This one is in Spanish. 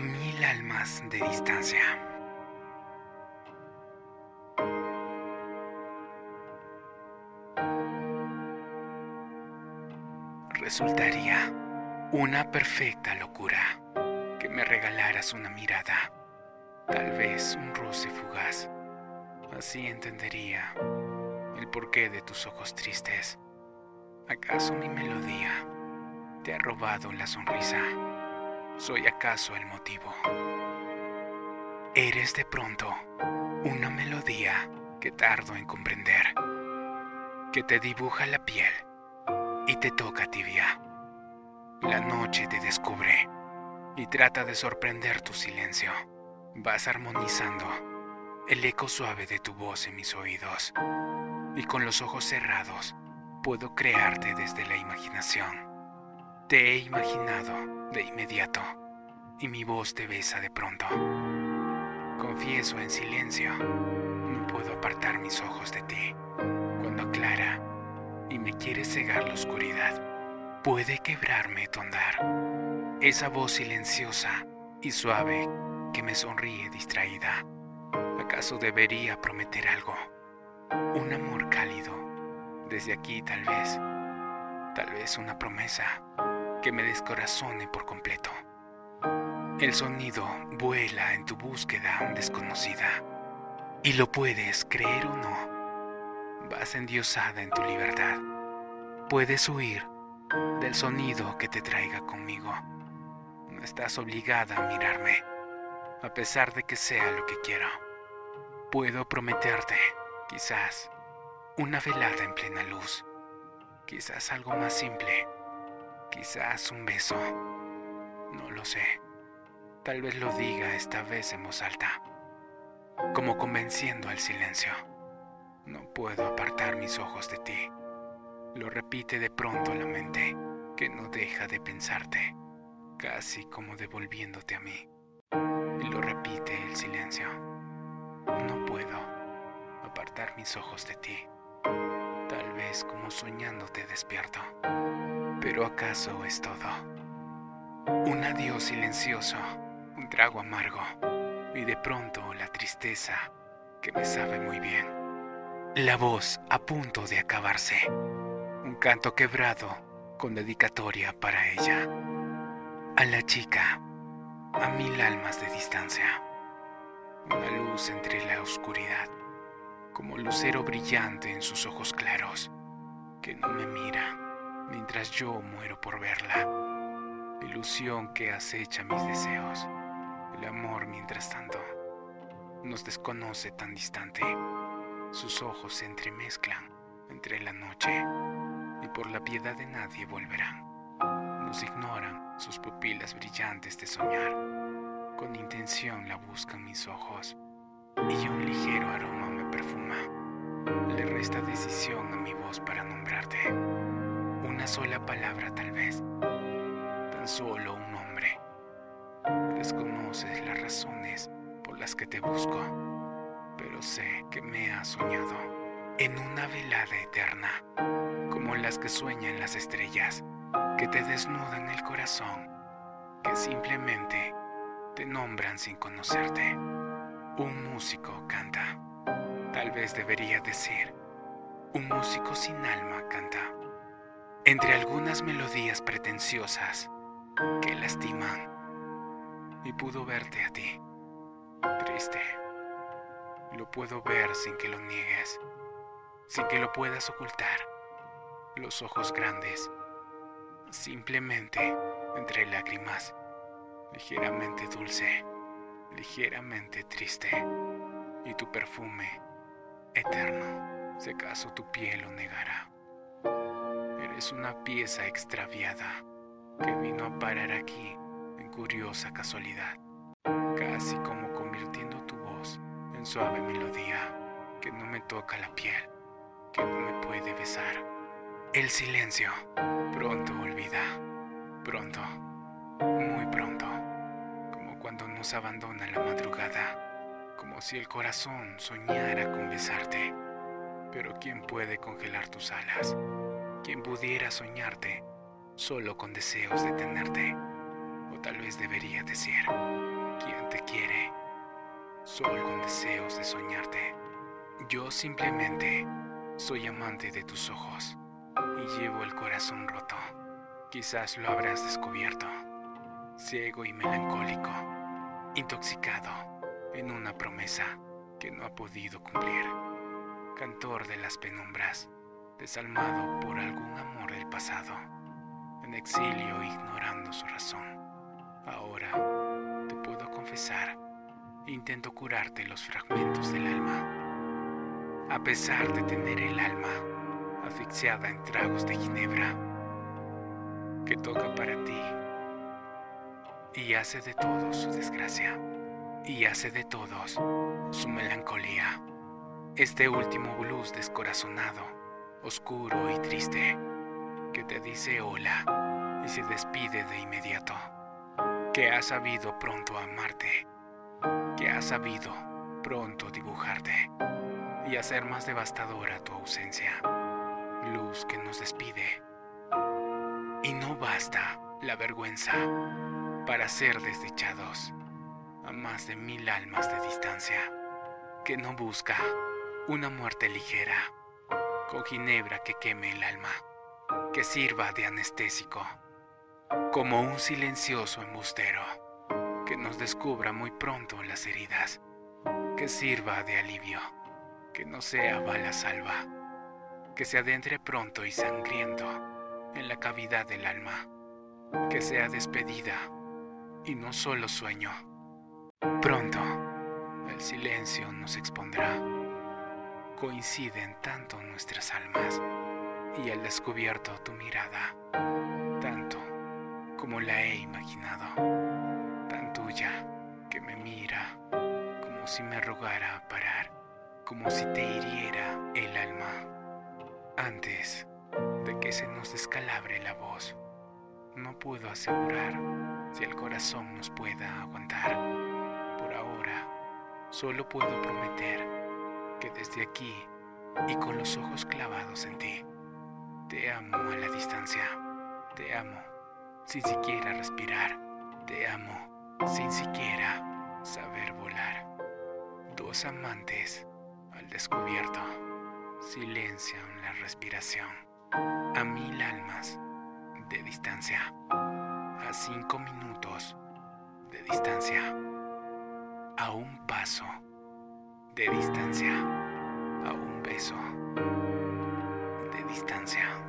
mil almas de distancia. Resultaría una perfecta locura que me regalaras una mirada, tal vez un roce fugaz. Así entendería el porqué de tus ojos tristes. ¿Acaso mi melodía te ha robado la sonrisa? ¿Soy acaso el motivo? Eres de pronto una melodía que tardo en comprender, que te dibuja la piel y te toca tibia. La noche te descubre y trata de sorprender tu silencio. Vas armonizando el eco suave de tu voz en mis oídos y con los ojos cerrados puedo crearte desde la imaginación. Te he imaginado de inmediato y mi voz te besa de pronto. Confieso en silencio, no puedo apartar mis ojos de ti. Cuando aclara y me quiere cegar la oscuridad, puede quebrarme tu andar. Esa voz silenciosa y suave que me sonríe distraída. ¿Acaso debería prometer algo? Un amor cálido. Desde aquí tal vez. Tal vez una promesa que me descorazone por completo. El sonido vuela en tu búsqueda desconocida. Y lo puedes creer o no. Vas endiosada en tu libertad. Puedes huir del sonido que te traiga conmigo. No estás obligada a mirarme, a pesar de que sea lo que quiero. Puedo prometerte, quizás, una velada en plena luz. Quizás algo más simple Quizás un beso. No lo sé. Tal vez lo diga esta vez en voz alta, como convenciendo al silencio. No puedo apartar mis ojos de ti. Lo repite de pronto la mente, que no deja de pensarte, casi como devolviéndote a mí. Y lo repite el silencio. No puedo apartar mis ojos de ti, tal vez como soñándote despierto. Pero acaso es todo. Un adiós silencioso, un trago amargo y de pronto la tristeza que me sabe muy bien. La voz a punto de acabarse. Un canto quebrado con dedicatoria para ella. A la chica, a mil almas de distancia. Una luz entre la oscuridad, como lucero brillante en sus ojos claros, que no me mira mientras yo muero por verla. ilusión que acecha mis deseos. El amor, mientras tanto, nos desconoce tan distante. Sus ojos se entremezclan entre la noche y por la piedad de nadie volverán. Nos ignoran sus pupilas brillantes de soñar. Con intención la buscan mis ojos y un ligero aroma me perfuma. Le resta decisión a mi voz para nombrarte una sola palabra tal vez, tan solo un nombre. Desconoces las razones por las que te busco, pero sé que me has soñado en una velada eterna, como las que sueñan las estrellas, que te desnudan el corazón, que simplemente te nombran sin conocerte. Un músico canta, tal vez debería decir, un músico sin alma canta entre algunas melodías pretenciosas que lastiman. Y pudo verte a ti, triste. Lo puedo ver sin que lo niegues, sin que lo puedas ocultar. Los ojos grandes, simplemente entre lágrimas, ligeramente dulce, ligeramente triste. Y tu perfume, eterno, si acaso tu piel lo negará es una pieza extraviada que vino a parar aquí en curiosa casualidad, casi como convirtiendo tu voz en suave melodía que no me toca la piel, que no me puede besar. El silencio pronto olvida, pronto, muy pronto, como cuando nos abandona la madrugada, como si el corazón soñara con besarte. Pero ¿quién puede congelar tus alas? Quien pudiera soñarte solo con deseos de tenerte, o tal vez debería decir. ¿Quién te quiere? Solo con deseos de soñarte. Yo simplemente soy amante de tus ojos y llevo el corazón roto. Quizás lo habrás descubierto. Ciego y melancólico, intoxicado en una promesa que no ha podido cumplir. Cantor de las penumbras, desalmado por algún amor del pasado, en exilio ignorando su razón. Ahora te puedo confesar, intento curarte los fragmentos del alma. A pesar de tener el alma asfixiada en tragos de ginebra, que toca para ti y hace de todo su desgracia y hace de todos su melancolía. Este último blues descorazonado, oscuro y triste, que te dice hola y se despide de inmediato, que ha sabido pronto amarte, que ha sabido pronto dibujarte y hacer más devastadora tu ausencia, luz que nos despide. Y no basta la vergüenza para ser desdichados a más de mil almas de distancia, que no busca una muerte ligera, con ginebra que queme el alma, que sirva de anestésico, como un silencioso embustero, que nos descubra muy pronto las heridas, que sirva de alivio, que no sea bala salva, que se adentre pronto y sangriento en la cavidad del alma, que sea despedida y no solo sueño Pronto, el silencio nos expondrá. Coinciden tanto nuestras almas y al descubierto tu mirada, tanto como la he imaginado, tan tuya que me mira como si me rogara parar, como si te hiriera el alma. Antes de que se nos descalabre la voz, no puedo asegurar si el corazón nos pueda aguantar Solo puedo prometer que desde aquí y con los ojos clavados en ti, te amo a la distancia, te amo sin siquiera respirar, te amo sin siquiera saber volar. Dos amantes al descubierto silencian la respiración a mil almas de distancia, a cinco minutos de distancia a un paso de distancia, a un beso de distancia.